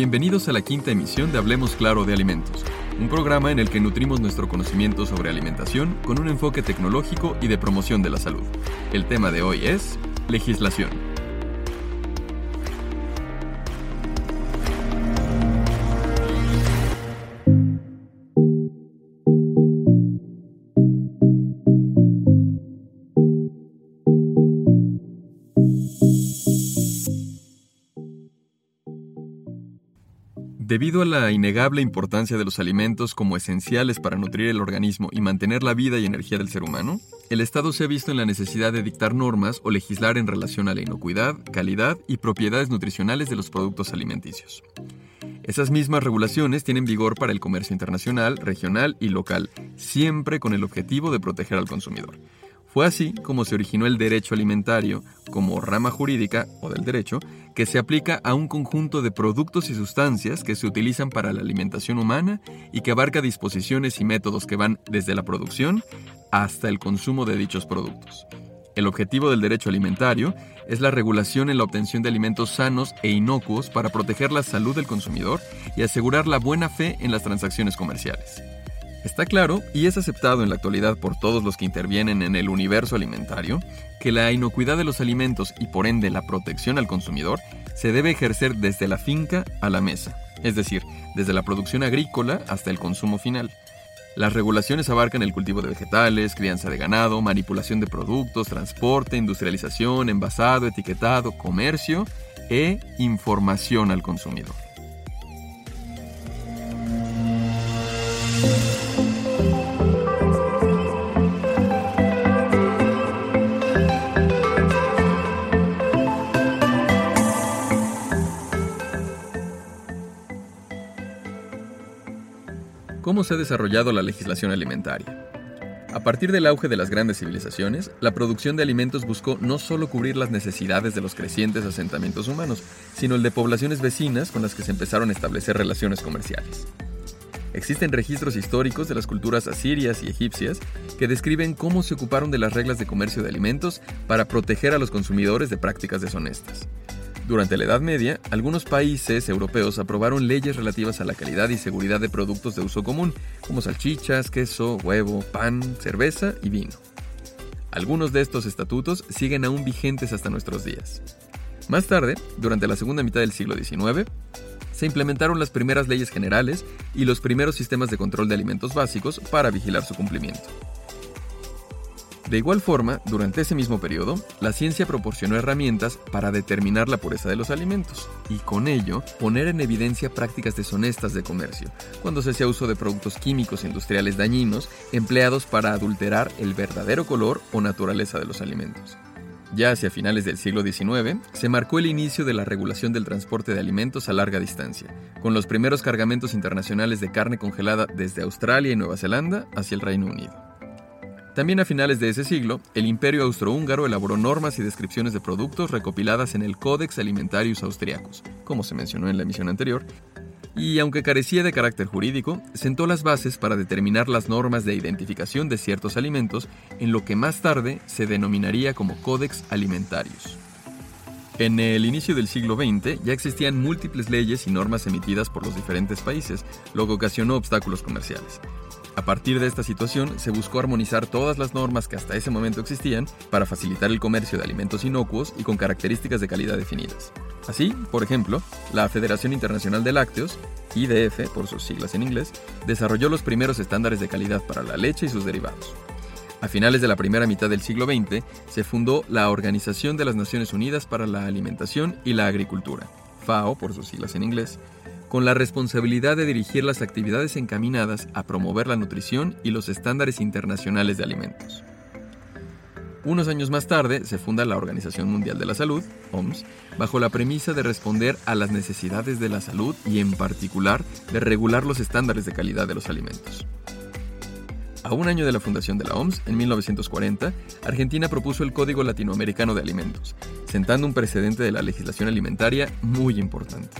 Bienvenidos a la quinta emisión de Hablemos Claro de Alimentos, un programa en el que nutrimos nuestro conocimiento sobre alimentación con un enfoque tecnológico y de promoción de la salud. El tema de hoy es legislación. Debido a la innegable importancia de los alimentos como esenciales para nutrir el organismo y mantener la vida y energía del ser humano, el Estado se ha visto en la necesidad de dictar normas o legislar en relación a la inocuidad, calidad y propiedades nutricionales de los productos alimenticios. Esas mismas regulaciones tienen vigor para el comercio internacional, regional y local, siempre con el objetivo de proteger al consumidor. Fue así como se originó el derecho alimentario como rama jurídica o del derecho que se aplica a un conjunto de productos y sustancias que se utilizan para la alimentación humana y que abarca disposiciones y métodos que van desde la producción hasta el consumo de dichos productos. El objetivo del derecho alimentario es la regulación en la obtención de alimentos sanos e inocuos para proteger la salud del consumidor y asegurar la buena fe en las transacciones comerciales. Está claro, y es aceptado en la actualidad por todos los que intervienen en el universo alimentario, que la inocuidad de los alimentos y por ende la protección al consumidor se debe ejercer desde la finca a la mesa, es decir, desde la producción agrícola hasta el consumo final. Las regulaciones abarcan el cultivo de vegetales, crianza de ganado, manipulación de productos, transporte, industrialización, envasado, etiquetado, comercio e información al consumidor. ¿Cómo se ha desarrollado la legislación alimentaria? A partir del auge de las grandes civilizaciones, la producción de alimentos buscó no solo cubrir las necesidades de los crecientes asentamientos humanos, sino el de poblaciones vecinas con las que se empezaron a establecer relaciones comerciales. Existen registros históricos de las culturas asirias y egipcias que describen cómo se ocuparon de las reglas de comercio de alimentos para proteger a los consumidores de prácticas deshonestas. Durante la Edad Media, algunos países europeos aprobaron leyes relativas a la calidad y seguridad de productos de uso común, como salchichas, queso, huevo, pan, cerveza y vino. Algunos de estos estatutos siguen aún vigentes hasta nuestros días. Más tarde, durante la segunda mitad del siglo XIX, se implementaron las primeras leyes generales y los primeros sistemas de control de alimentos básicos para vigilar su cumplimiento. De igual forma, durante ese mismo periodo, la ciencia proporcionó herramientas para determinar la pureza de los alimentos y con ello poner en evidencia prácticas deshonestas de comercio, cuando se hacía uso de productos químicos industriales dañinos empleados para adulterar el verdadero color o naturaleza de los alimentos. Ya hacia finales del siglo XIX, se marcó el inicio de la regulación del transporte de alimentos a larga distancia, con los primeros cargamentos internacionales de carne congelada desde Australia y Nueva Zelanda hacia el Reino Unido. También a finales de ese siglo, el Imperio Austrohúngaro elaboró normas y descripciones de productos recopiladas en el Codex Alimentarius Austriacus, como se mencionó en la emisión anterior, y aunque carecía de carácter jurídico, sentó las bases para determinar las normas de identificación de ciertos alimentos en lo que más tarde se denominaría como Codex Alimentarius. En el inicio del siglo XX ya existían múltiples leyes y normas emitidas por los diferentes países, lo que ocasionó obstáculos comerciales. A partir de esta situación, se buscó armonizar todas las normas que hasta ese momento existían para facilitar el comercio de alimentos inocuos y con características de calidad definidas. Así, por ejemplo, la Federación Internacional de Lácteos, IDF por sus siglas en inglés, desarrolló los primeros estándares de calidad para la leche y sus derivados. A finales de la primera mitad del siglo XX, se fundó la Organización de las Naciones Unidas para la Alimentación y la Agricultura, FAO por sus siglas en inglés, con la responsabilidad de dirigir las actividades encaminadas a promover la nutrición y los estándares internacionales de alimentos. Unos años más tarde se funda la Organización Mundial de la Salud, OMS, bajo la premisa de responder a las necesidades de la salud y en particular de regular los estándares de calidad de los alimentos. A un año de la fundación de la OMS, en 1940, Argentina propuso el Código Latinoamericano de Alimentos, sentando un precedente de la legislación alimentaria muy importante.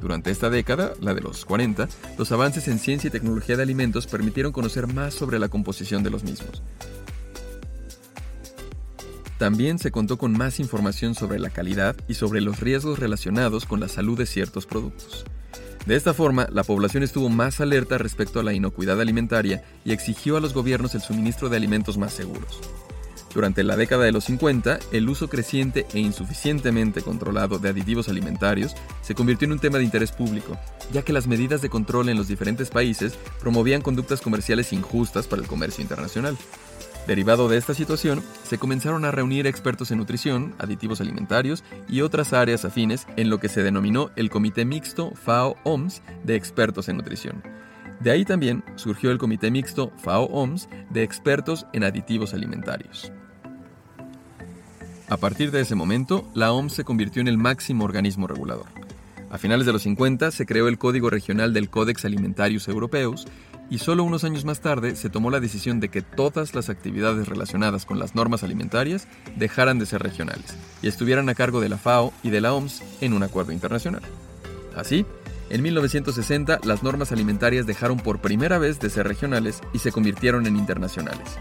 Durante esta década, la de los 40, los avances en ciencia y tecnología de alimentos permitieron conocer más sobre la composición de los mismos. también se contó con más información sobre la calidad y sobre los riesgos relacionados con la salud de ciertos productos. De esta forma, la población estuvo más alerta respecto a la inocuidad alimentaria y exigió a los gobiernos el suministro de alimentos más seguros. Durante la década de los 50, el uso creciente e insuficientemente controlado de aditivos alimentarios se convirtió en un tema de interés público, ya que las medidas de control en los diferentes países promovían conductas comerciales injustas para el comercio internacional. Derivado de esta situación, se comenzaron a reunir expertos en nutrición, aditivos alimentarios y otras áreas afines en lo que se denominó el Comité Mixto FAO-OMS de expertos en nutrición. De ahí también surgió el Comité Mixto FAO-OMS de expertos en aditivos alimentarios. A partir de ese momento, la OMS se convirtió en el máximo organismo regulador. A finales de los 50 se creó el Código Regional del Codex Alimentarius Europeus y solo unos años más tarde se tomó la decisión de que todas las actividades relacionadas con las normas alimentarias dejaran de ser regionales y estuvieran a cargo de la FAO y de la OMS en un acuerdo internacional. Así, en 1960 las normas alimentarias dejaron por primera vez de ser regionales y se convirtieron en internacionales.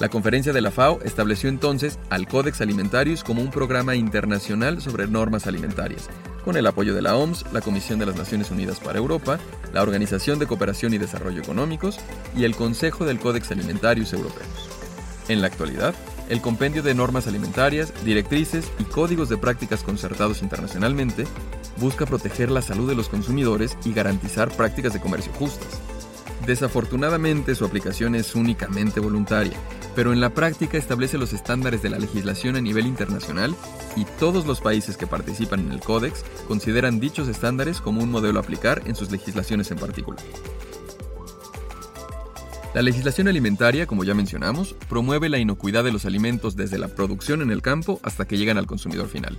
La conferencia de la FAO estableció entonces al Codex Alimentarius como un programa internacional sobre normas alimentarias, con el apoyo de la OMS, la Comisión de las Naciones Unidas para Europa, la Organización de Cooperación y Desarrollo Económicos y el Consejo del Codex Alimentarius Europeos. En la actualidad, el compendio de normas alimentarias, directrices y códigos de prácticas concertados internacionalmente busca proteger la salud de los consumidores y garantizar prácticas de comercio justas. Desafortunadamente su aplicación es únicamente voluntaria pero en la práctica establece los estándares de la legislación a nivel internacional y todos los países que participan en el Códex consideran dichos estándares como un modelo a aplicar en sus legislaciones en particular. La legislación alimentaria, como ya mencionamos, promueve la inocuidad de los alimentos desde la producción en el campo hasta que llegan al consumidor final,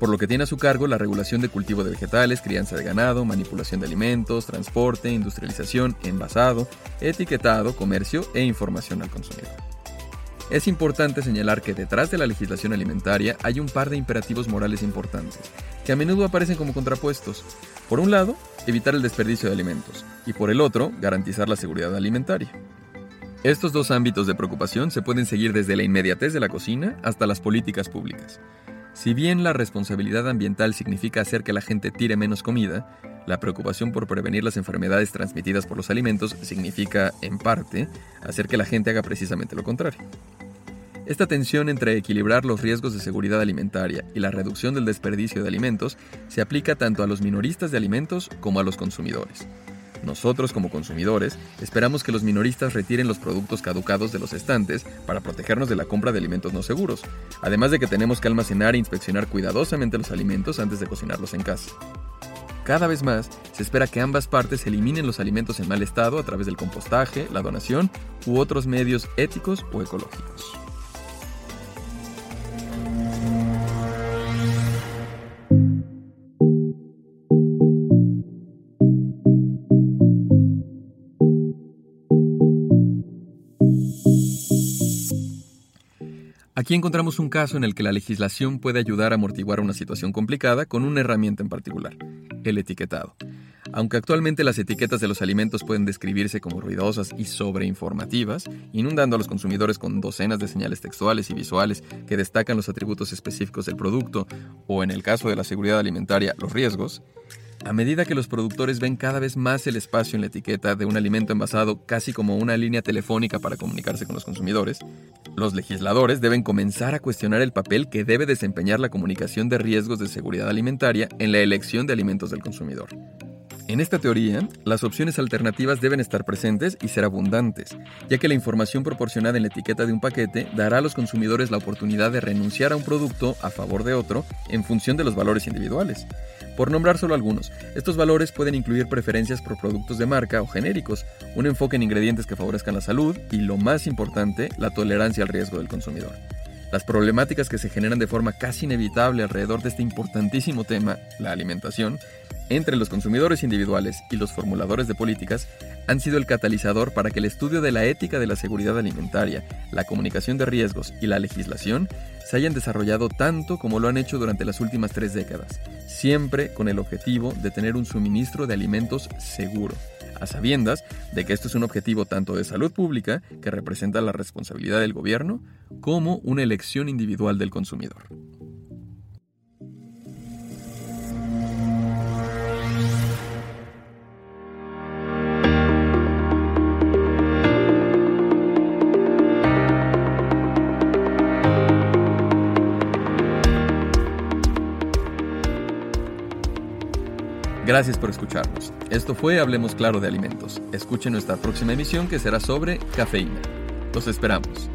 por lo que tiene a su cargo la regulación de cultivo de vegetales, crianza de ganado, manipulación de alimentos, transporte, industrialización, envasado, etiquetado, comercio e información al consumidor. Es importante señalar que detrás de la legislación alimentaria hay un par de imperativos morales importantes, que a menudo aparecen como contrapuestos. Por un lado, evitar el desperdicio de alimentos, y por el otro, garantizar la seguridad alimentaria. Estos dos ámbitos de preocupación se pueden seguir desde la inmediatez de la cocina hasta las políticas públicas. Si bien la responsabilidad ambiental significa hacer que la gente tire menos comida, la preocupación por prevenir las enfermedades transmitidas por los alimentos significa, en parte, hacer que la gente haga precisamente lo contrario. Esta tensión entre equilibrar los riesgos de seguridad alimentaria y la reducción del desperdicio de alimentos se aplica tanto a los minoristas de alimentos como a los consumidores. Nosotros como consumidores esperamos que los minoristas retiren los productos caducados de los estantes para protegernos de la compra de alimentos no seguros, además de que tenemos que almacenar e inspeccionar cuidadosamente los alimentos antes de cocinarlos en casa. Cada vez más se espera que ambas partes eliminen los alimentos en mal estado a través del compostaje, la donación u otros medios éticos o ecológicos. Aquí encontramos un caso en el que la legislación puede ayudar a amortiguar una situación complicada con una herramienta en particular, el etiquetado. Aunque actualmente las etiquetas de los alimentos pueden describirse como ruidosas y sobreinformativas, inundando a los consumidores con docenas de señales textuales y visuales que destacan los atributos específicos del producto, o en el caso de la seguridad alimentaria, los riesgos, a medida que los productores ven cada vez más el espacio en la etiqueta de un alimento envasado casi como una línea telefónica para comunicarse con los consumidores, los legisladores deben comenzar a cuestionar el papel que debe desempeñar la comunicación de riesgos de seguridad alimentaria en la elección de alimentos del consumidor. En esta teoría, las opciones alternativas deben estar presentes y ser abundantes, ya que la información proporcionada en la etiqueta de un paquete dará a los consumidores la oportunidad de renunciar a un producto a favor de otro en función de los valores individuales. Por nombrar solo algunos, estos valores pueden incluir preferencias por productos de marca o genéricos, un enfoque en ingredientes que favorezcan la salud y, lo más importante, la tolerancia al riesgo del consumidor. Las problemáticas que se generan de forma casi inevitable alrededor de este importantísimo tema, la alimentación, entre los consumidores individuales y los formuladores de políticas han sido el catalizador para que el estudio de la ética de la seguridad alimentaria, la comunicación de riesgos y la legislación se hayan desarrollado tanto como lo han hecho durante las últimas tres décadas, siempre con el objetivo de tener un suministro de alimentos seguro, a sabiendas de que esto es un objetivo tanto de salud pública, que representa la responsabilidad del gobierno, como una elección individual del consumidor. Gracias por escucharnos. Esto fue Hablemos Claro de Alimentos. Escuchen nuestra próxima emisión que será sobre cafeína. Los esperamos.